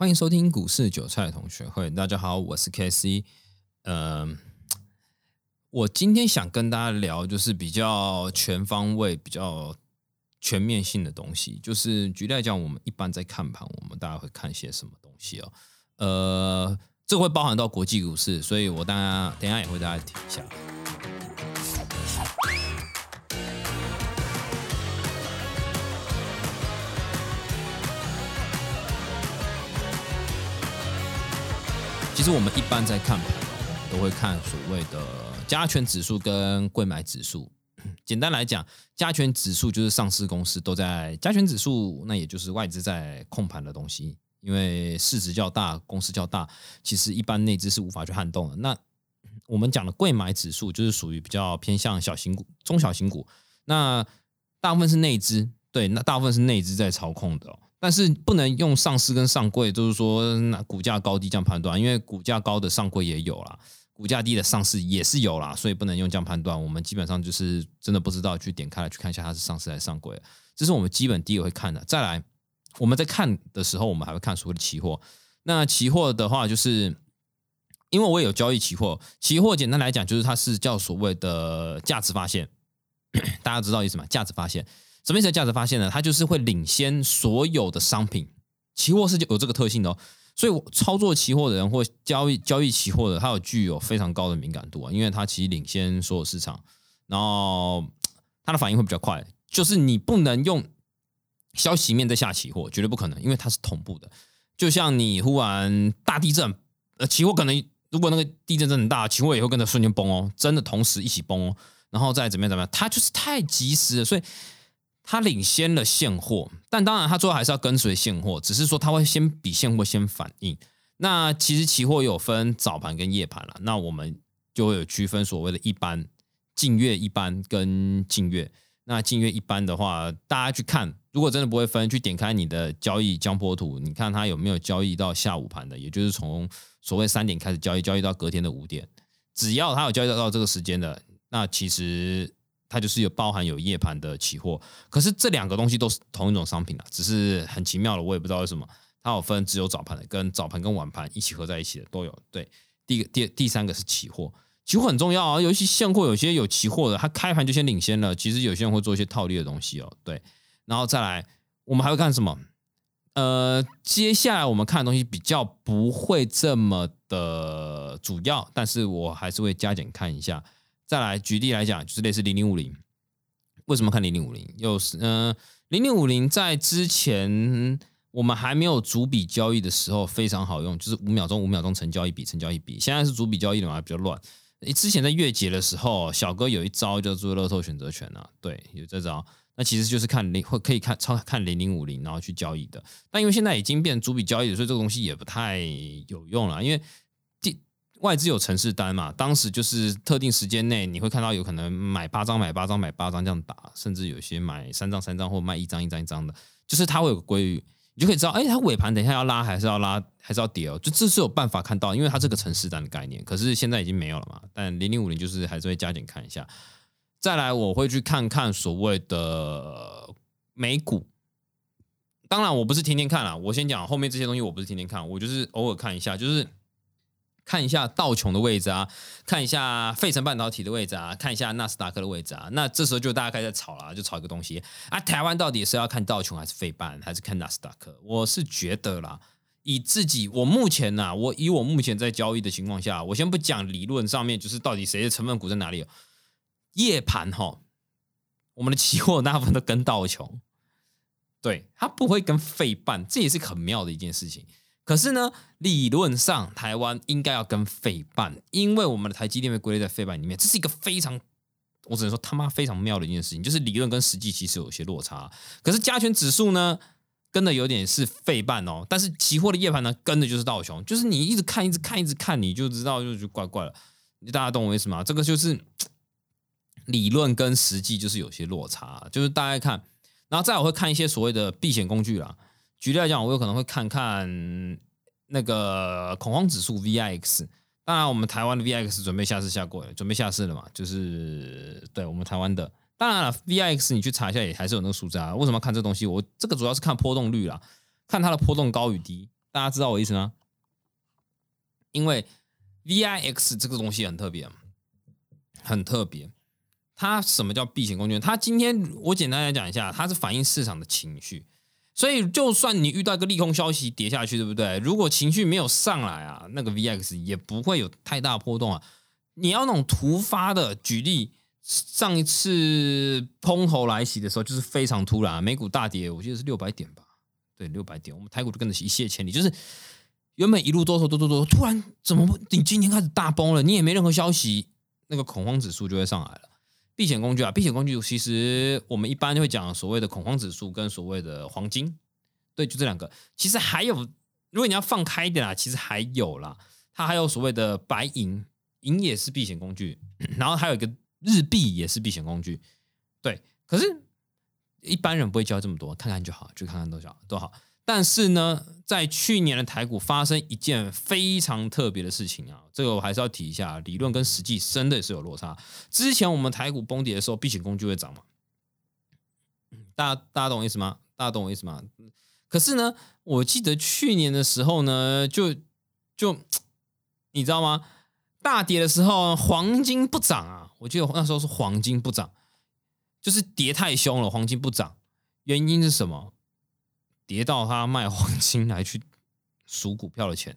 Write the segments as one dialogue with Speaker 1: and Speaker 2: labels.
Speaker 1: 欢迎收听股市韭菜同学会。大家好，我是 K C。嗯，我今天想跟大家聊，就是比较全方位、比较全面性的东西。就是举例来讲，我们一般在看盘，我们大家会看些什么东西哦？呃，这会包含到国际股市，所以我当然等下也会大家提一下。其实我们一般在看盘，都会看所谓的加权指数跟贵买指数。简单来讲，加权指数就是上市公司都在加权指数，那也就是外资在控盘的东西。因为市值较大，公司较大，其实一般内资是无法去撼动的。那 我们讲的贵买指数，就是属于比较偏向小型股、中小型股。那大部分是内资，对，那大部分是内资在操控的。但是不能用上市跟上柜，就是说那股价高低这样判断，因为股价高的上柜也有啦，股价低的上市也是有啦，所以不能用这样判断。我们基本上就是真的不知道，去点开来去看一下它是上市还是上柜，这是我们基本第一个会看的。再来，我们在看的时候，我们还会看所谓的期货。那期货的话，就是因为我也有交易期货，期货简单来讲就是它是叫所谓的价值发现，大家知道意思吗？价值发现。什么意思？价值发现呢？它就是会领先所有的商品，期货是有这个特性的哦。所以操作期货的人或交易交易期货的，它有具有非常高的敏感度啊，因为它其实领先所有市场，然后它的反应会比较快。就是你不能用消息面在下期货，绝对不可能，因为它是同步的。就像你忽然大地震，呃，期货可能如果那个地震真的很大，期货也会跟着瞬间崩哦，真的同时一起崩哦，然后再怎么样怎么样，它就是太及时了，所以。它领先了现货，但当然它最后还是要跟随现货，只是说它会先比现货先反应。那其实期货有分早盘跟夜盘了，那我们就会有区分所谓的一般、近月一般跟近月。那近月一般的话，大家去看，如果真的不会分，去点开你的交易江波图，你看它有没有交易到下午盘的，也就是从所谓三点开始交易，交易到隔天的五点，只要它有交易到这个时间的，那其实。它就是有包含有夜盘的期货，可是这两个东西都是同一种商品啊，只是很奇妙的，我也不知道为什么它有分只有早盘的，跟早盘跟晚盘一起合在一起的都有。对，第一个、第第三个是期货，期货很重要啊，尤其现货有些有期货的，它开盘就先领先了。其实有些人会做一些套利的东西哦，对。然后再来，我们还会看什么？呃，接下来我们看的东西比较不会这么的主要，但是我还是会加减看一下。再来举例来讲，就是类似零零五零，为什么看零零五零？又是嗯，零零五零在之前我们还没有逐笔交易的时候非常好用，就是五秒钟五秒钟成交一笔，成交一笔。现在是逐笔交易的嘛，比较乱。之前在月结的时候，小哥有一招叫做乐透选择权啊，对，有这招。那其实就是看零或可以看超看零零五零，然后去交易的。但因为现在已经变成逐笔交易，所以这个东西也不太有用了，因为。外资有城市单嘛？当时就是特定时间内，你会看到有可能买八张、买八张、买八张这样打，甚至有些买三张、三张或卖一张、一张、一张的，就是它会有个规律，你就可以知道，哎，它尾盘等一下要拉还是要拉还是要跌哦，就这是有办法看到，因为它这个城市单的概念，可是现在已经没有了嘛。但零零五零就是还是会加减看一下。再来，我会去看看所谓的美股，当然我不是天天看了，我先讲后面这些东西，我不是天天看，我就是偶尔看一下，就是。看一下道琼的位置啊，看一下费城半导体的位置啊，看一下纳斯达克的位置啊。那这时候就大家开始吵了，就吵一个东西啊。台湾到底是要看道琼还是费半，还是看纳斯达克？我是觉得啦，以自己我目前呐，我以我目前在交易的情况下，我先不讲理论上面，就是到底谁的成分股在哪里。夜盘哈，我们的期货大部分都跟道琼，对，它不会跟费半，这也是很妙的一件事情。可是呢，理论上台湾应该要跟费半，因为我们的台积电被归类在费半里面，这是一个非常，我只能说他妈非常妙的一件事情，就是理论跟实际其实有些落差。可是加权指数呢，跟的有点是费半哦，但是期货的夜盘呢，跟的就是道琼，就是你一直看，一直看，一直看，你就知道就就怪怪了。大家懂我意思吗？这个就是理论跟实际就是有些落差，就是大家看，然后再我会看一些所谓的避险工具啦。举例来讲，我有可能会看看那个恐慌指数 VIX。当然，我们台湾的 VIX 准备下市下过，准备下市了嘛？就是对我们台湾的。当然了，VIX 你去查一下，也还是有那个数字啊。为什么看这东西？我这个主要是看波动率啦，看它的波动高与低。大家知道我意思吗？因为 VIX 这个东西很特别，很特别。它什么叫避险工具？它今天我简单来讲一下，它是反映市场的情绪。所以，就算你遇到一个利空消息跌下去，对不对？如果情绪没有上来啊，那个 VX 也不会有太大波动啊。你要那种突发的，举例，上一次空头来袭的时候，就是非常突然，美股大跌，我记得是六百点吧？对，六百点，我们台股就跟着一泻千里，就是原本一路多头多多多，突然怎么你今天开始大崩了？你也没任何消息，那个恐慌指数就会上来了。避险工具啊，避险工具其实我们一般就会讲所谓的恐慌指数跟所谓的黄金，对，就这两个。其实还有，如果你要放开一点啊，其实还有啦，它还有所谓的白银，银也是避险工具，然后还有一个日币也是避险工具，对。可是一般人不会教这么多，看看就好，就看看多少都好。但是呢，在去年的台股发生一件非常特别的事情啊，这个我还是要提一下，理论跟实际真的是有落差。之前我们台股崩跌的时候，避险工具会涨嘛？大家大家懂我意思吗？大家懂我意思吗？可是呢，我记得去年的时候呢，就就你知道吗？大跌的时候，黄金不涨啊！我记得那时候是黄金不涨，就是跌太凶了，黄金不涨，原因是什么？跌到他卖黄金来去赎股票的钱，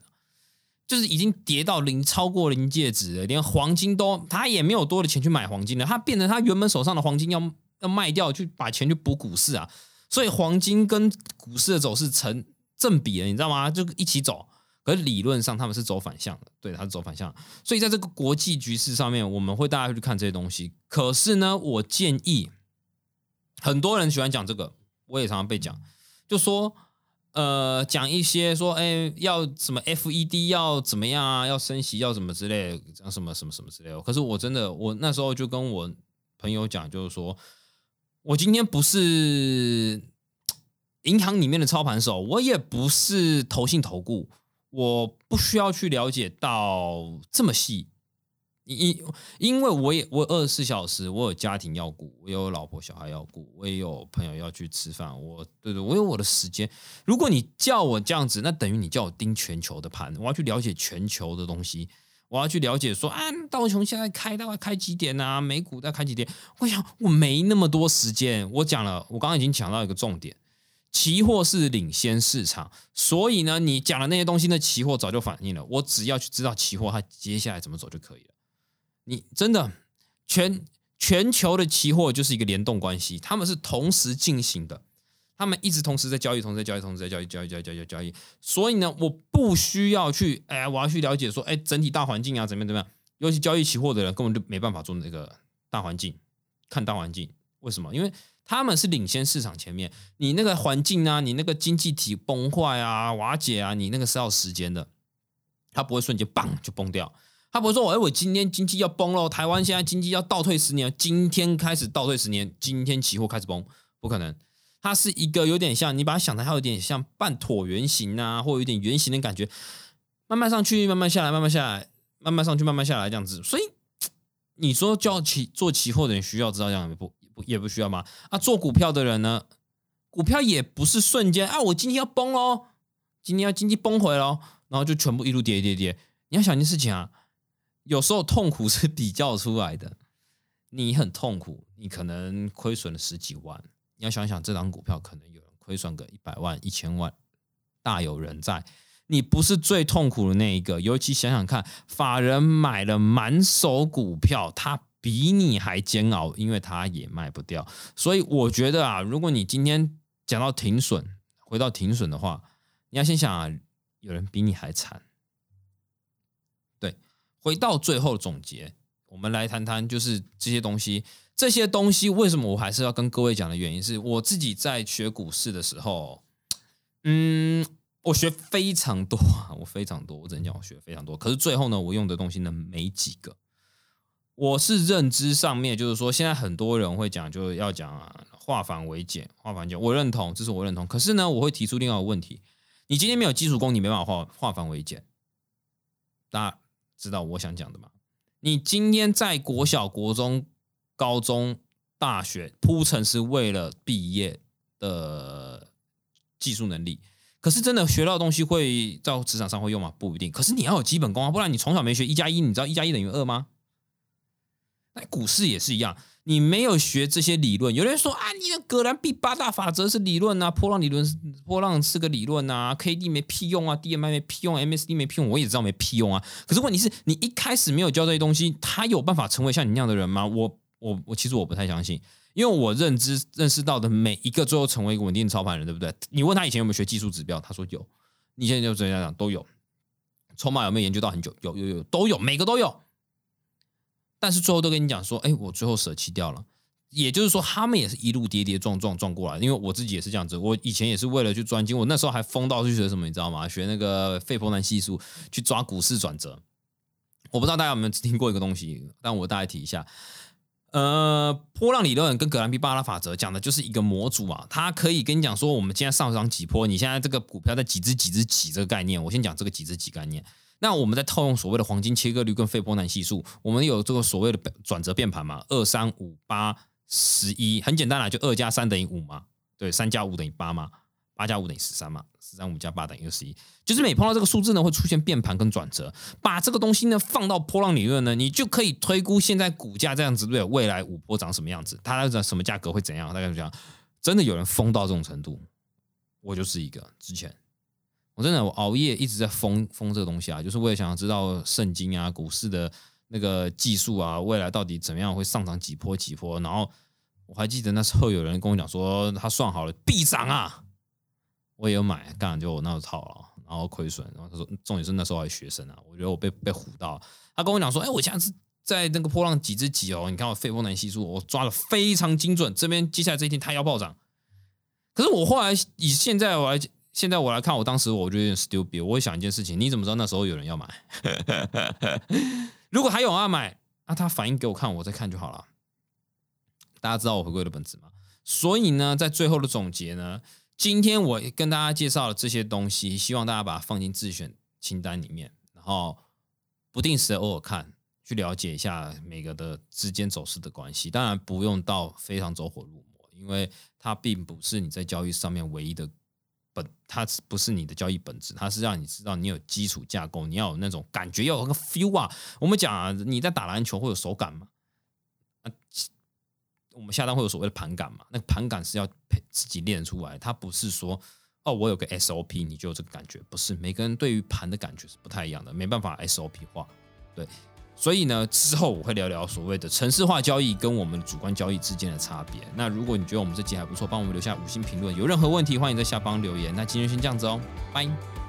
Speaker 1: 就是已经跌到零，超过临界值了，连黄金都他也没有多的钱去买黄金了，他变成他原本手上的黄金要要卖掉，去把钱去补股市啊，所以黄金跟股市的走势成正比了，你知道吗？就一起走，可是理论上他们是走反向的，对，他是走反向，所以在这个国际局势上面，我们会大家去看这些东西。可是呢，我建议很多人喜欢讲这个，我也常常被讲。就说，呃，讲一些说，哎，要什么 FED 要怎么样啊？要升息要怎么之类，讲什么什么什么之类。可是我真的，我那时候就跟我朋友讲，就是说我今天不是银行里面的操盘手，我也不是投信投顾，我不需要去了解到这么细。因因为我也我二十四小时，我有家庭要顾，我有老婆小孩要顾，我也有朋友要去吃饭，我对对，我有我的时间。如果你叫我这样子，那等于你叫我盯全球的盘，我要去了解全球的东西，我要去了解说啊，道琼现在开大概开几点啊？美股在开几点？我想我没那么多时间。我讲了，我刚刚已经讲到一个重点，期货是领先市场，所以呢，你讲的那些东西，那期货早就反映了。我只要去知道期货它接下来怎么走就可以了。你真的全全球的期货就是一个联动关系，他们是同时进行的，他们一直同时在交易，同时在交易，同时在交易，交易，交易，交易，交易。所以呢，我不需要去，哎，我要去了解说，哎，整体大环境啊，怎么样，怎么样？尤其交易期货的人根本就没办法做那个大环境，看大环境。为什么？因为他们是领先市场前面，你那个环境啊，你那个经济体崩坏啊、瓦解啊，你那个是要时间的，它不会瞬间棒就崩掉。他不是说，哎，我今天经济要崩了，台湾现在经济要倒退十年，今天开始倒退十年，今天期货开始崩，不可能。它是一个有点像，你把它想的，它有点像半椭圆形啊，或有点圆形的感觉，慢慢上去，慢慢下来，慢慢下来，慢慢上去，慢慢下来这样子。所以你说叫期做期货的人需要知道这样不不也不需要吗？啊，做股票的人呢，股票也不是瞬间啊，我今天要崩喽，今天要经济崩毁喽，然后就全部一路跌跌跌。你要想一件事情啊。有时候痛苦是比较出来的，你很痛苦，你可能亏损了十几万。你要想想，这张股票可能有人亏损个一百万、一千万，大有人在。你不是最痛苦的那一个，尤其想想看，法人买了满手股票，他比你还煎熬，因为他也卖不掉。所以我觉得啊，如果你今天讲到停损，回到停损的话，你要先想啊，有人比你还惨。回到最后总结，我们来谈谈，就是这些东西，这些东西为什么我还是要跟各位讲的原因，是我自己在学股市的时候，嗯，我学非常多啊，我非常多，我只能讲我学非常多。可是最后呢，我用的东西呢没几个。我是认知上面，就是说，现在很多人会讲，就是要讲啊，化繁为简，化繁简，我认同，这是我认同。可是呢，我会提出另外一个问题：你今天没有基础功，你没办法化化繁为简。那。知道我想讲的吗？你今天在国小、国中、高中、大学铺陈是为了毕业的技术能力，可是真的学到东西会在职场上会用吗？不一定。可是你要有基本功啊，不然你从小没学一加一，你知道一加一等于二吗？那股市也是一样，你没有学这些理论。有人说啊，你的葛兰币八大法则是理论啊，波浪理论是波浪是个理论啊，K D 没屁用啊，D M I 没屁用，M S D 没屁用，我也知道没屁用啊。可是问题是你一开始没有教这些东西，他有办法成为像你那样的人吗？我我我其实我不太相信，因为我认知认识到的每一个最后成为一个稳定操盘人，对不对？你问他以前有没有学技术指标，他说有。你现在就这样讲都有，筹码有没有研究到很久？有有有都有，每个都有。但是最后都跟你讲说，哎，我最后舍弃掉了。也就是说，他们也是一路跌跌撞撞撞过来。因为我自己也是这样子，我以前也是为了去专精，我那时候还疯到去学什么，你知道吗？学那个费波南系数，去抓股市转折。我不知道大家有没有听过一个东西，但我大概提一下。呃，波浪理论跟格兰比巴拉法则讲的就是一个模组啊，它可以跟你讲说，我们今天上涨几波，你现在这个股票在几只几只几这个概念。我先讲这个几只几概念。那我们在套用所谓的黄金切割率跟费波南系数，我们有这个所谓的转折变盘嘛？二三五八十一，很简单啦，就二加三等于五嘛，对，三加五等于八嘛，八加五等于十三嘛，十三五加八等于二十一，就是每碰到这个数字呢，会出现变盘跟转折。把这个东西呢放到波浪理论呢，你就可以推估现在股价这样子对，未来五波涨什么样子，它在什么价格会怎样？大概是这样。真的有人疯到这种程度，我就是一个之前。我真的我熬夜一直在封封这个东西啊，就是为了想要知道圣经啊、股市的那个技术啊，未来到底怎么样会上涨几波几波。然后我还记得那时候有人跟我讲说，他算好了必涨啊，我也有买，干就我那时套了，然后亏损。然后他说，重点是那时候还学生啊，我觉得我被被唬到。他跟我讲说，哎，我现在是在那个波浪几只几哦，你看我费波南系数，我抓的非常精准。这边接下来这一天它要暴涨，可是我后来以现在我来。现在我来看，我当时我就有点 stupid。我会想一件事情：你怎么知道那时候有人要买？如果还有人要买，那他反应给我看，我再看就好了。大家知道我回归的本质吗？所以呢，在最后的总结呢，今天我跟大家介绍了这些东西，希望大家把它放进自选清单里面，然后不定时的偶尔看，去了解一下每个的之间走势的关系。当然不用到非常走火入魔，因为它并不是你在交易上面唯一的。本它不是你的交易本质，它是让你知道你有基础架构，你要有那种感觉，要有个 feel 啊。我们讲啊，你在打篮球会有手感吗？啊，我们下单会有所谓的盘感嘛？那个盘感是要自己练出来，它不是说哦，我有个 SOP 你就有这个感觉，不是每个人对于盘的感觉是不太一样的，没办法 SOP 化，对。所以呢，之后我会聊聊所谓的城市化交易跟我们主观交易之间的差别。那如果你觉得我们这集还不错，帮我们留下五星评论。有任何问题，欢迎在下方留言。那今天先这样子哦，拜。